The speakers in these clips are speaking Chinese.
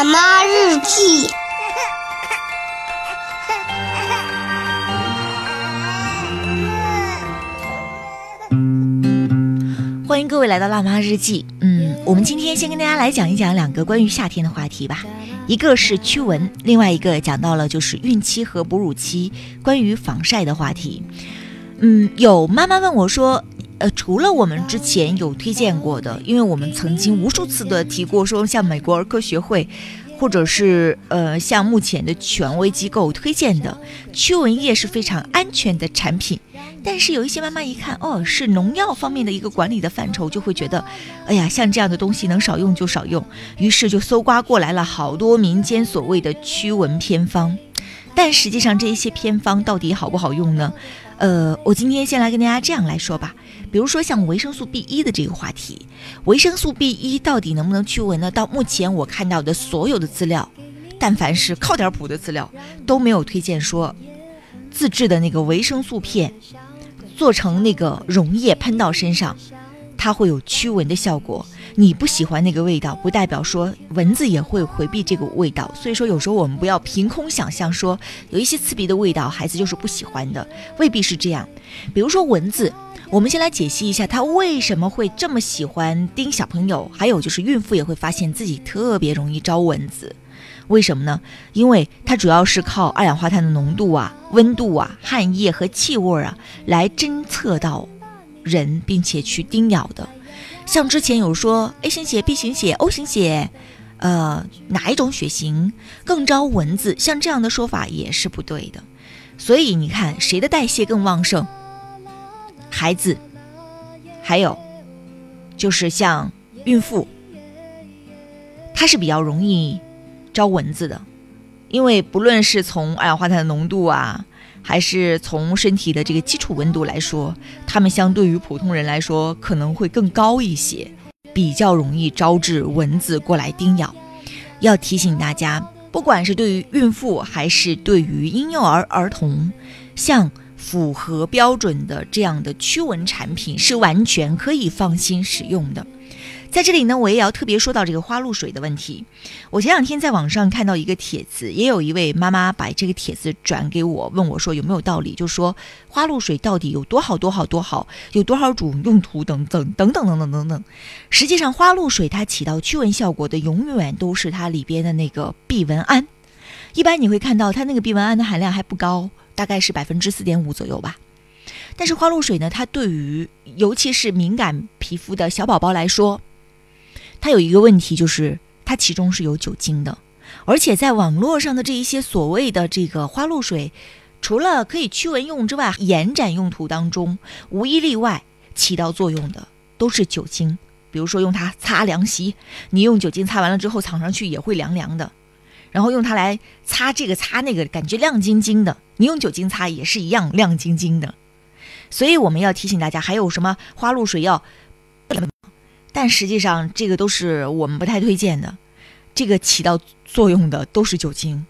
辣妈日记》。欢迎各位来到辣妈日记。嗯，我们今天先跟大家来讲一讲两个关于夏天的话题吧。一个是驱蚊，另外一个讲到了就是孕期和哺乳期关于防晒的话题。嗯，有妈妈问我说，呃，除了我们之前有推荐过的，因为我们曾经无数次的提过，说像美国儿科学会。或者是呃，像目前的权威机构推荐的驱蚊液是非常安全的产品，但是有一些妈妈一看，哦，是农药方面的一个管理的范畴，就会觉得，哎呀，像这样的东西能少用就少用，于是就搜刮过来了好多民间所谓的驱蚊偏方，但实际上这一些偏方到底好不好用呢？呃，我今天先来跟大家这样来说吧。比如说像维生素 B 一的这个话题，维生素 B 一到底能不能驱蚊呢？到目前我看到的所有的资料，但凡是靠点谱的资料，都没有推荐说自制的那个维生素片做成那个溶液喷到身上，它会有驱蚊的效果。你不喜欢那个味道，不代表说蚊子也会回避这个味道。所以说有时候我们不要凭空想象说有一些刺鼻的味道，孩子就是不喜欢的，未必是这样。比如说蚊子。我们先来解析一下，它为什么会这么喜欢叮小朋友？还有就是孕妇也会发现自己特别容易招蚊子，为什么呢？因为它主要是靠二氧化碳的浓度啊、温度啊、汗液和气味啊来侦测到人，并且去叮咬的。像之前有说 A 型血、B 型血、O 型血，呃，哪一种血型更招蚊子？像这样的说法也是不对的。所以你看，谁的代谢更旺盛？孩子，还有就是像孕妇，它是比较容易招蚊子的，因为不论是从二氧化碳的浓度啊，还是从身体的这个基础温度来说，它们相对于普通人来说可能会更高一些，比较容易招致蚊子过来叮咬。要提醒大家，不管是对于孕妇还是对于婴幼儿儿童，像。符合标准的这样的驱蚊产品是完全可以放心使用的。在这里呢，我也要特别说到这个花露水的问题。我前两天在网上看到一个帖子，也有一位妈妈把这个帖子转给我，问我说有没有道理，就说花露水到底有多好多好多好，有多少种用途等等等等等等等等。实际上，花露水它起到驱蚊效果的永远都是它里边的那个避蚊胺。一般你会看到它那个避蚊胺的含量还不高。大概是百分之四点五左右吧，但是花露水呢，它对于尤其是敏感皮肤的小宝宝来说，它有一个问题，就是它其中是有酒精的，而且在网络上的这一些所谓的这个花露水，除了可以驱蚊用之外，延展用途当中无一例外起到作用的都是酒精，比如说用它擦凉席，你用酒精擦完了之后，躺上去也会凉凉的。然后用它来擦这个擦那个，感觉亮晶晶的。你用酒精擦也是一样亮晶晶的。所以我们要提醒大家，还有什么花露水要，但实际上这个都是我们不太推荐的。这个起到作用的都是酒精。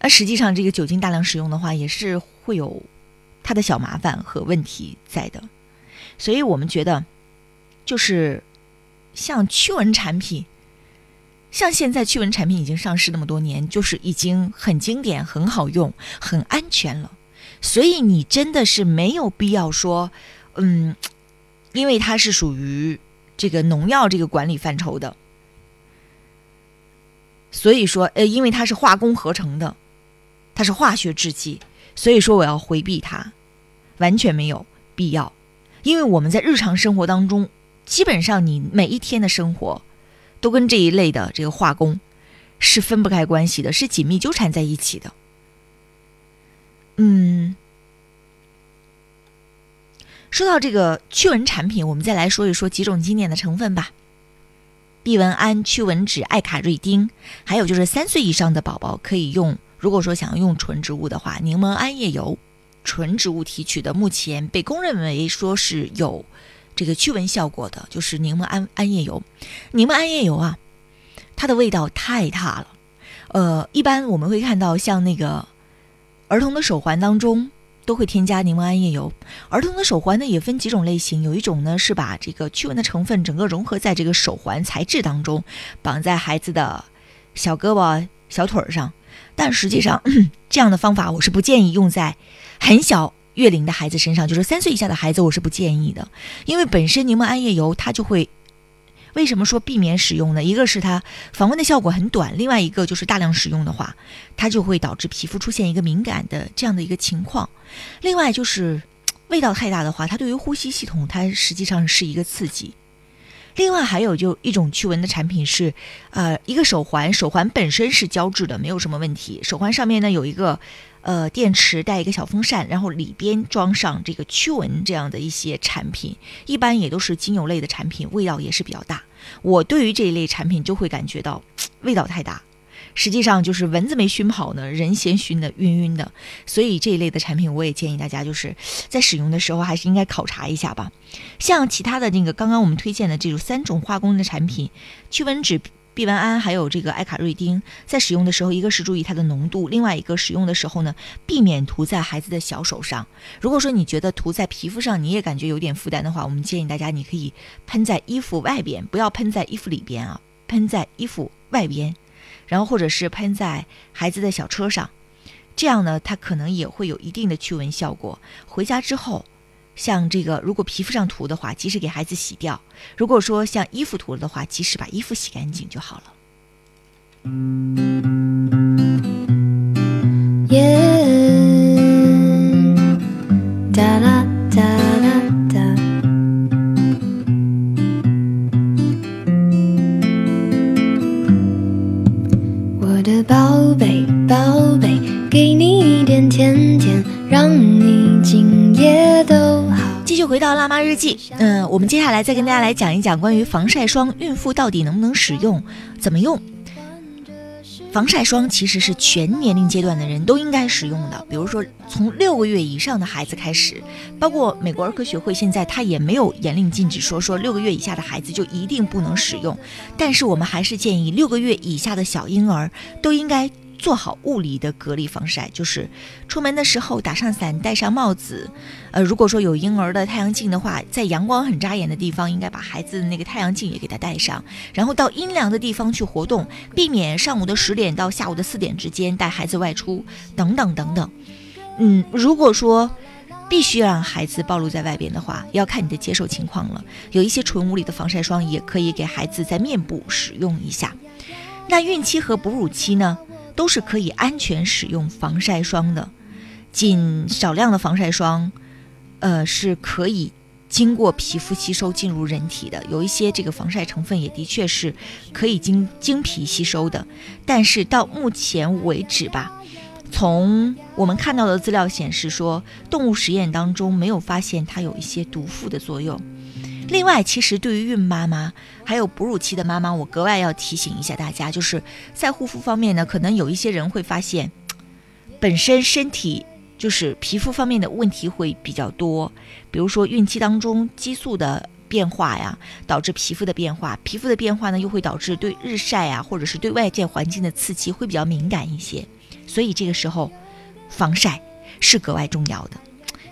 那实际上这个酒精大量使用的话，也是会有它的小麻烦和问题在的。所以我们觉得，就是像驱蚊产品。像现在驱蚊产品已经上市那么多年，就是已经很经典、很好用、很安全了。所以你真的是没有必要说，嗯，因为它是属于这个农药这个管理范畴的，所以说，呃，因为它是化工合成的，它是化学制剂，所以说我要回避它，完全没有必要。因为我们在日常生活当中，基本上你每一天的生活。都跟这一类的这个化工是分不开关系的，是紧密纠缠在一起的。嗯，说到这个驱蚊产品，我们再来说一说几种经典的成分吧：避蚊胺、驱蚊酯、艾卡瑞丁，还有就是三岁以上的宝宝可以用。如果说想要用纯植物的话，柠檬桉叶油，纯植物提取的，目前被公认为说是有。这个驱蚊效果的就是柠檬桉桉叶油，柠檬桉叶油啊，它的味道太大了。呃，一般我们会看到像那个儿童的手环当中都会添加柠檬桉叶油。儿童的手环呢也分几种类型，有一种呢是把这个驱蚊的成分整个融合在这个手环材质当中，绑在孩子的小胳膊、小腿上。但实际上，这样的方法我是不建议用在很小月龄的孩子身上，就是三岁以下的孩子，我是不建议的，因为本身柠檬桉叶油它就会。为什么说避免使用呢？一个是它防蚊的效果很短，另外一个就是大量使用的话，它就会导致皮肤出现一个敏感的这样的一个情况。另外就是味道太大的话，它对于呼吸系统它实际上是一个刺激。另外还有就一种驱蚊的产品是，呃，一个手环，手环本身是胶质的，没有什么问题。手环上面呢有一个。呃，电池带一个小风扇，然后里边装上这个驱蚊这样的一些产品，一般也都是精油类的产品，味道也是比较大。我对于这一类产品就会感觉到 味道太大，实际上就是蚊子没熏跑呢，人先熏的晕晕的。所以这一类的产品，我也建议大家就是在使用的时候还是应该考察一下吧。像其他的那个刚刚我们推荐的这种三种化工的产品，驱蚊纸。避蚊胺还有这个艾卡瑞丁，在使用的时候，一个是注意它的浓度，另外一个使用的时候呢，避免涂在孩子的小手上。如果说你觉得涂在皮肤上你也感觉有点负担的话，我们建议大家你可以喷在衣服外边，不要喷在衣服里边啊，喷在衣服外边，然后或者是喷在孩子的小车上，这样呢，它可能也会有一定的驱蚊效果。回家之后。像这个，如果皮肤上涂的话，及时给孩子洗掉；如果说像衣服涂了的话，及时把衣服洗干净就好了。记，嗯，我们接下来再跟大家来讲一讲关于防晒霜，孕妇到底能不能使用，怎么用？防晒霜其实是全年龄阶段的人都应该使用的，比如说从六个月以上的孩子开始，包括美国儿科学会现在它也没有严令禁止说说六个月以下的孩子就一定不能使用，但是我们还是建议六个月以下的小婴儿都应该。做好物理的隔离防晒，就是出门的时候打上伞，戴上帽子。呃，如果说有婴儿的太阳镜的话，在阳光很扎眼的地方，应该把孩子的那个太阳镜也给他戴上。然后到阴凉的地方去活动，避免上午的十点到下午的四点之间带孩子外出，等等等等。嗯，如果说必须让孩子暴露在外边的话，要看你的接受情况了。有一些纯物理的防晒霜也可以给孩子在面部使用一下。那孕期和哺乳期呢？都是可以安全使用防晒霜的，仅少量的防晒霜，呃，是可以经过皮肤吸收进入人体的。有一些这个防晒成分也的确是可以经经皮吸收的，但是到目前为止吧，从我们看到的资料显示说，动物实验当中没有发现它有一些毒副的作用。另外，其实对于孕妈妈还有哺乳期的妈妈，我格外要提醒一下大家，就是在护肤方面呢，可能有一些人会发现，本身身体就是皮肤方面的问题会比较多，比如说孕期当中激素的变化呀，导致皮肤的变化，皮肤的变化呢又会导致对日晒啊，或者是对外界环境的刺激会比较敏感一些，所以这个时候防晒是格外重要的。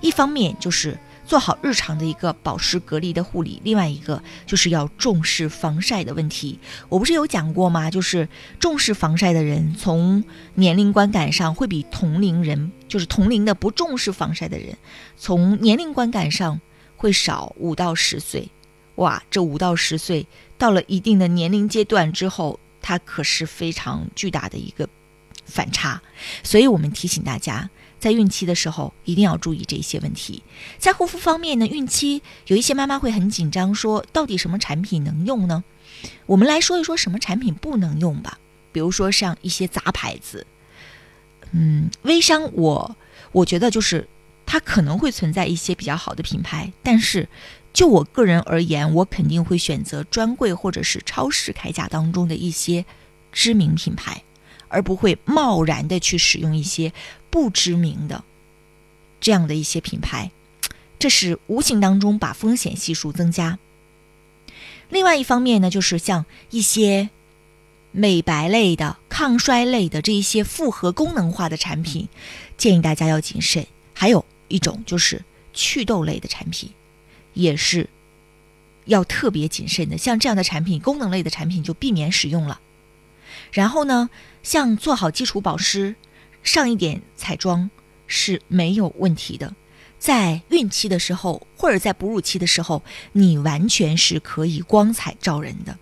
一方面就是。做好日常的一个保湿隔离的护理，另外一个就是要重视防晒的问题。我不是有讲过吗？就是重视防晒的人，从年龄观感上会比同龄人，就是同龄的不重视防晒的人，从年龄观感上会少五到十岁。哇，这五到十岁到了一定的年龄阶段之后，它可是非常巨大的一个反差。所以我们提醒大家。在孕期的时候，一定要注意这些问题。在护肤方面呢，孕期有一些妈妈会很紧张，说到底什么产品能用呢？我们来说一说什么产品不能用吧。比如说像一些杂牌子，嗯，微商，我我觉得就是它可能会存在一些比较好的品牌，但是就我个人而言，我肯定会选择专柜或者是超市开价当中的一些知名品牌。而不会贸然的去使用一些不知名的这样的一些品牌，这是无形当中把风险系数增加。另外一方面呢，就是像一些美白类的、抗衰类的这一些复合功能化的产品，建议大家要谨慎。还有一种就是祛痘类的产品，也是要特别谨慎的。像这样的产品，功能类的产品就避免使用了。然后呢，像做好基础保湿，上一点彩妆是没有问题的。在孕期的时候，或者在哺乳期的时候，你完全是可以光彩照人的。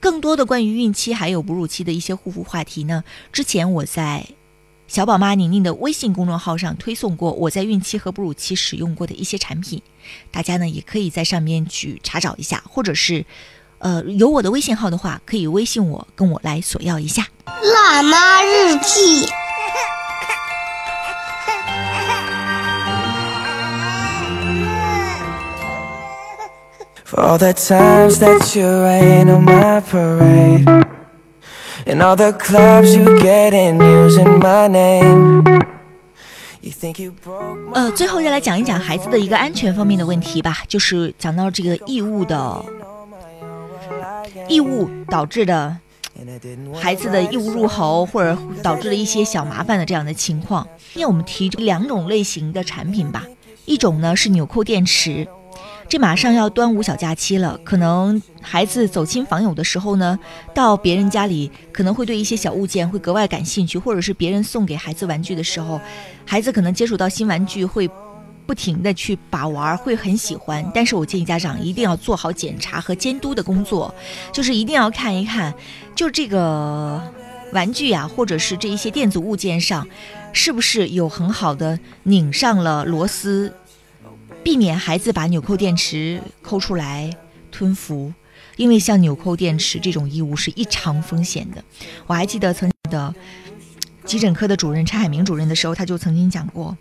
更多的关于孕期还有哺乳期的一些护肤话题呢，之前我在小宝妈宁宁的微信公众号上推送过，我在孕期和哺乳期使用过的一些产品，大家呢也可以在上面去查找一下，或者是。呃，有我的微信号的话，可以微信我，跟我来索要一下。辣妈日记。呃，最后再来讲一讲孩子的一个安全方面的问题吧，就是讲到这个异物的。异物导致的孩子的异物入喉，或者导致了一些小麻烦的这样的情况。今天我们提两种类型的产品吧，一种呢是纽扣电池。这马上要端午小假期了，可能孩子走亲访友的时候呢，到别人家里可能会对一些小物件会格外感兴趣，或者是别人送给孩子玩具的时候，孩子可能接触到新玩具会。不停的去把玩会很喜欢，但是我建议家长一定要做好检查和监督的工作，就是一定要看一看，就这个玩具呀，或者是这一些电子物件上，是不是有很好的拧上了螺丝，避免孩子把纽扣电池抠出来吞服，因为像纽扣电池这种异物是异常风险的。我还记得曾经的急诊科的主任陈海明主任的时候，他就曾经讲过。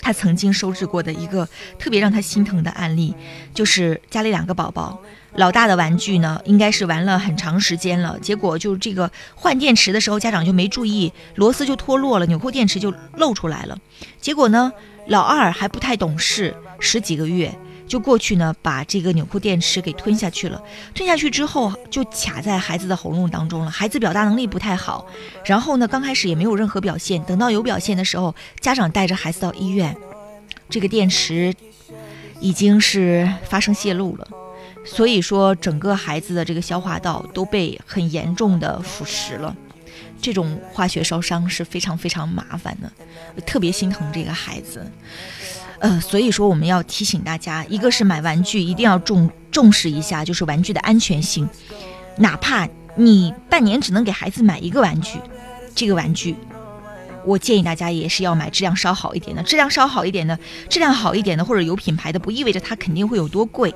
他曾经收治过的一个特别让他心疼的案例，就是家里两个宝宝，老大的玩具呢，应该是玩了很长时间了，结果就这个换电池的时候，家长就没注意，螺丝就脱落了，纽扣电池就露出来了，结果呢，老二还不太懂事，十几个月。就过去呢，把这个纽扣电池给吞下去了。吞下去之后，就卡在孩子的喉咙当中了。孩子表达能力不太好，然后呢，刚开始也没有任何表现。等到有表现的时候，家长带着孩子到医院，这个电池已经是发生泄露了。所以说，整个孩子的这个消化道都被很严重的腐蚀了。这种化学烧伤是非常非常麻烦的，特别心疼这个孩子。呃，所以说我们要提醒大家，一个是买玩具一定要重重视一下，就是玩具的安全性。哪怕你半年只能给孩子买一个玩具，这个玩具，我建议大家也是要买质量稍好一点的。质量稍好一点的，质量好一点的或者有品牌的，不意味着它肯定会有多贵。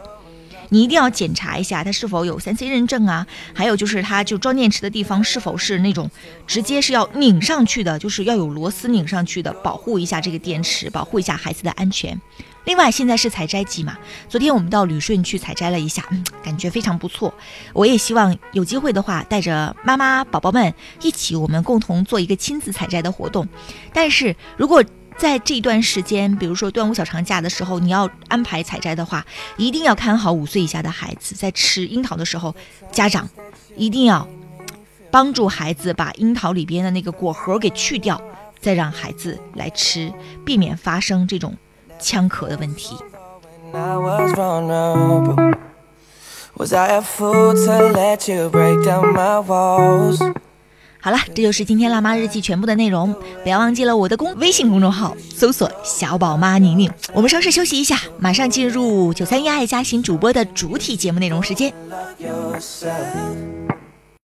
你一定要检查一下它是否有三 C 认证啊，还有就是它就装电池的地方是否是那种直接是要拧上去的，就是要有螺丝拧上去的，保护一下这个电池，保护一下孩子的安全。另外，现在是采摘季嘛，昨天我们到旅顺去采摘了一下，感觉非常不错。我也希望有机会的话，带着妈妈宝宝们一起，我们共同做一个亲子采摘的活动。但是如果在这段时间，比如说端午小长假的时候，你要安排采摘的话，一定要看好五岁以下的孩子。在吃樱桃的时候，家长一定要帮助孩子把樱桃里边的那个果核给去掉，再让孩子来吃，避免发生这种呛咳的问题。好了，这就是今天辣妈日记全部的内容。不要忘记了我的公微信公众号，搜索“小宝妈宁宁”。我们稍事休息一下，马上进入九三一爱家型主播的主体节目内容时间。